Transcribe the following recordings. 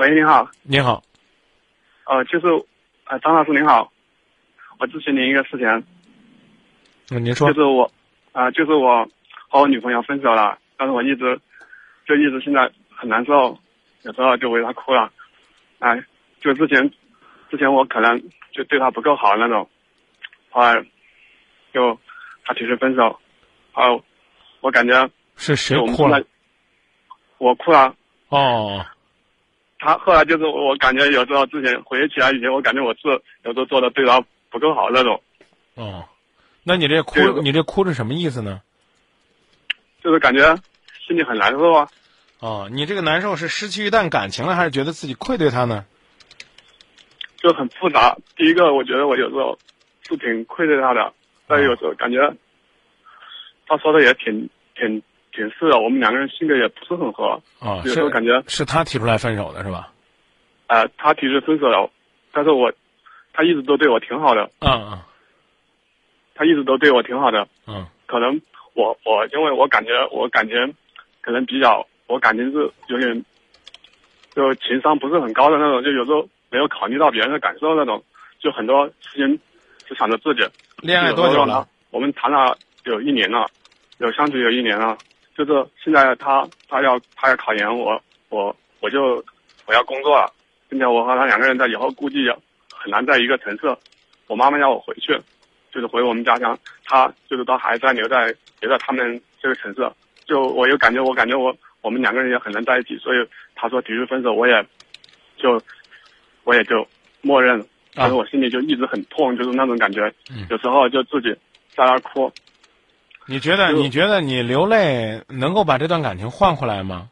喂，你好，你好，呃，就是，呃，张老师您好，我咨询您一个事情，嗯，您说。就是我，啊、就是我和我女朋友分手了，但是我一直，就一直现在很难受，有时候就为她哭了，哎，就之前，之前我可能就对她不够好那种，后来，就她提出分手，然后我感觉是谁我哭了？我哭了。哦，他后来就是我感觉有时候之前回忆起来以前，我感觉我是有时候做的对他不够好那种，哦，那你这哭，你这哭是什么意思呢？就是感觉心里很难受啊。哦，你这个难受是失去一段感情了，还是觉得自己愧对他呢？就很复杂。第一个，我觉得我有时候是挺愧对他的，但有时候感觉他说的也挺挺挺是的，我们两个人性格也不是很合。哦，有时候感觉是他提出来分手的是吧？呃，他提出分手了，但是我他一直都对我挺好的，嗯他一直都对我挺好的。嗯可能我我因为我感觉我感觉可能比较我感情是有点就情商不是很高的那种，就有时候没有考虑到别人的感受那种，就很多事情只想着自己。嗯，恋爱多久了？？我们谈了有一年了，有相处有一年了。就是现在他他要他要考研，我我我就我要工作了，并且我和他两个人在以后估计很难在一个城市。我妈妈要我回去，就是回我们家乡，他就是他还在留在留在他们这个城市。就我又感觉，我感觉我我们两个人也很难在一起，所以他说提出分手，我也就我也就默认，但是我心里就一直很痛，就是那种感觉，嗯有时候就自己在那儿哭。你觉得你觉得你流泪能够把这段感情换回来吗？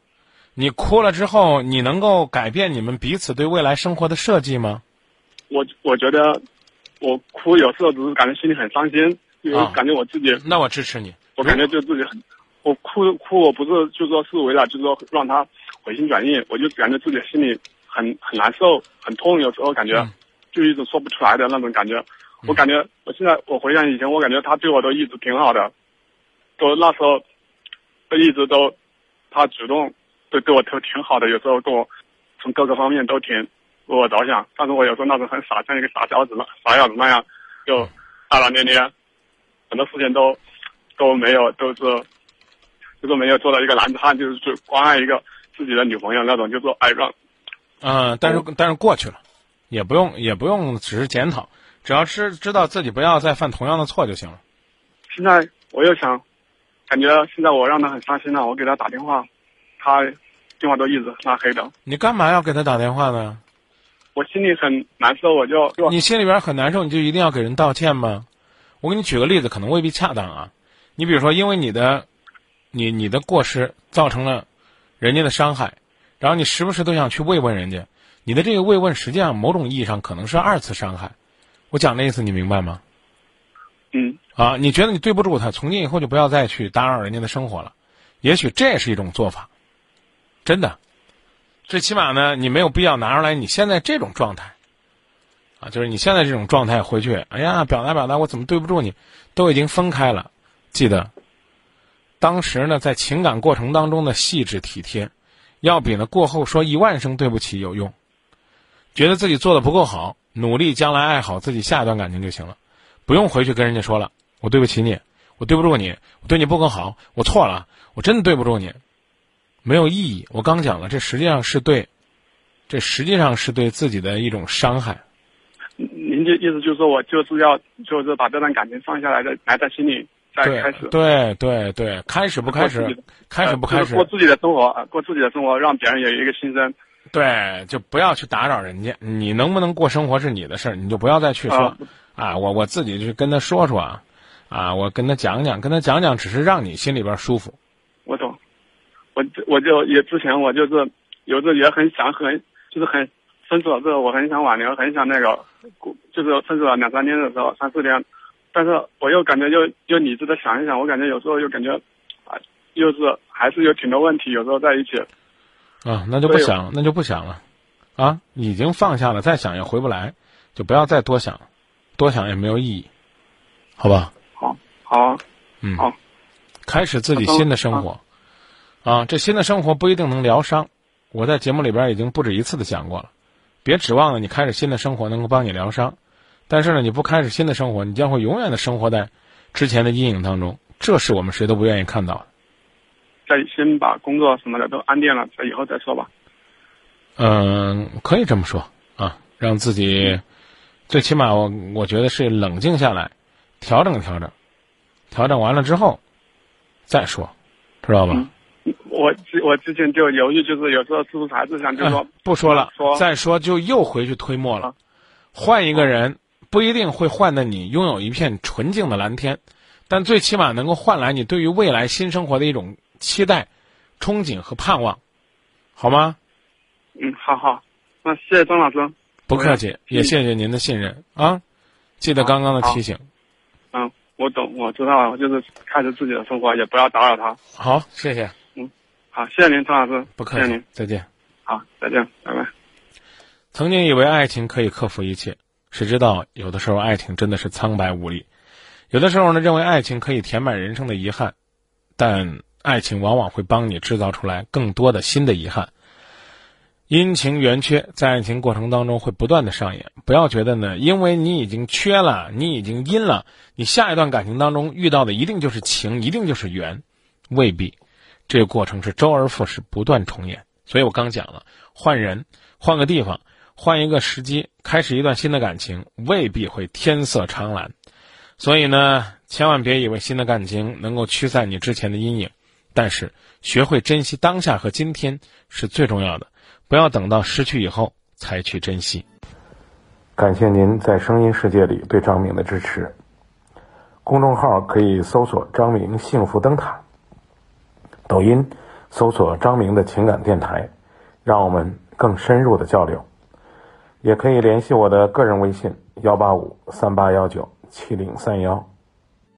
你哭了之后，你能够改变你们彼此对未来生活的设计吗？我我觉得我哭有时候只是感觉心里很伤心，因为啊感觉我自己，那我支持你。我感觉就自己很，我哭哭我不是就说是为了就是说让他回心转意，我就感觉自己心里很很难受，很痛，有时候感觉嗯就一直说不出来的那种感觉。我感觉我现在我回想以前，我感觉他对我都一直挺好的，都那时候都一直都他主动对对我都挺好的，有时候跟我从各个方面都挺为我着想，但是我有时候那种很傻，像一个傻小子那傻小子那样，就大大咧咧，很多事情都都没有，都是就是没有做到一个男子汉，就是去关爱一个自己的女朋友那种，就是哎让嗯，但是但是过去了，也不用也不用只是检讨，只要知知道自己不要再犯同样的错就行了。现在我又想，感觉现在我让他很伤心了，我给他打电话，他电话都一直拉黑的，你干嘛要给他打电话呢？我心里很难受，我就就你心里边很难受，你就一定要给人道歉吗？我给你举个例子，可能未必恰当啊。你比如说，因为你的，你你的过失造成了人家的伤害，然后你时不时都想去慰问人家，你的这个慰问实际上某种意义上可能是二次伤害。我讲的意思你明白吗？嗯啊，你觉得你对不住他，从今以后就不要再去打扰人家的生活了。也许这也是一种做法，真的。最起码呢，你没有必要拿出来你现在这种状态，啊，就是你现在这种状态回去，哎呀，表达表达，我怎么对不住你？都已经分开了，记得，当时呢，在情感过程当中的细致体贴，要比呢过后说一万声对不起有用。觉得自己做的不够好，努力将来爱好自己下一段感情就行了。不用回去跟人家说了，我对不起你，我对不住你，我对你不够好，我错了，我真的对不住你，没有意义。我刚讲了，这实际上是对，这实际上是对自己的一种伤害。您的意思就是说我就是要就是把这段感情放下来，再埋在心里，再对开始对对对，开始不开始开始不开始过自己的生活，呃过自己的生活，让别人有一个心声。对，就不要去打扰人家。你能不能过生活是你的事儿，你就不要再去说啊啊，我我自己去跟他说说啊，啊，我跟他讲讲，跟他讲讲，只是让你心里边舒服。我懂，我我就也之前我就是有时候也很想很就是很分手了之后我很想挽留，很想那个就是分手了两三天的时候三四天，但是我又感觉又又理智的想一想，我感觉有时候又感觉啊，又是还是有挺多问题，有时候在一起。啊，那就不对想，那就不想了，啊，已经放下了，再想也回不来，就不要再多想，多想也没有意义，好吧？好，好，嗯，好，开始自己新的生活，啊，这新的生活不一定能疗伤，我在节目里边已经不止一次的讲过了，别指望了你开始新的生活能够帮你疗伤，但是呢，你不开始新的生活，你将会永远的生活在之前的阴影当中，这是我们谁都不愿意看到的。再先把工作什么的都安定了，再以后再说吧。嗯，可以这么说。啊，让自己最起码我我觉得是冷静下来，调整调整，调整完了之后再说，知道吧？我之我之前就犹豫，就是有时候是不是还是想就说、不说了，说再说就又回去推磨了，换一个人不一定会换的你拥有一片纯净的蓝天，但最起码能够换来你对于未来新生活的一种期待、憧憬和盼望，好吗？嗯，好好，那谢谢张老师。不客气，也谢谢您的信任啊！记得刚刚的提醒。嗯，我懂，我知道，我就是开始自己的生活，也不要打扰他。好，谢谢。嗯好，谢谢您，张老师。不客气谢谢您，，再见。好，再见，拜拜。曾经以为爱情可以克服一切，谁知道有的时候爱情真的是苍白无力。有的时候呢，认为爱情可以填满人生的遗憾，但爱情往往会帮你制造出来更多的新的遗憾。阴晴圆缺在爱情过程当中会不断的上演，不要觉得呢，因为你已经缺了，你已经阴了，你下一段感情当中遇到的一定就是情，一定就是缘，未必。这个过程是周而复始，不断重演。所以我刚讲了，换人，换个地方，换一个时机，开始一段新的感情，未必会天色长蓝。所以呢，千万别以为新的感情能够驱散你之前的阴影，但是学会珍惜当下和今天是最重要的。不要等到失去以后才去珍惜。感谢您在声音世界里对张明的支持。公众号可以搜索“张明幸福灯塔”，抖音搜索“张明的情感电台”，让我们更深入的交流。也可以联系我的个人微信：幺八五三八幺九七零三幺。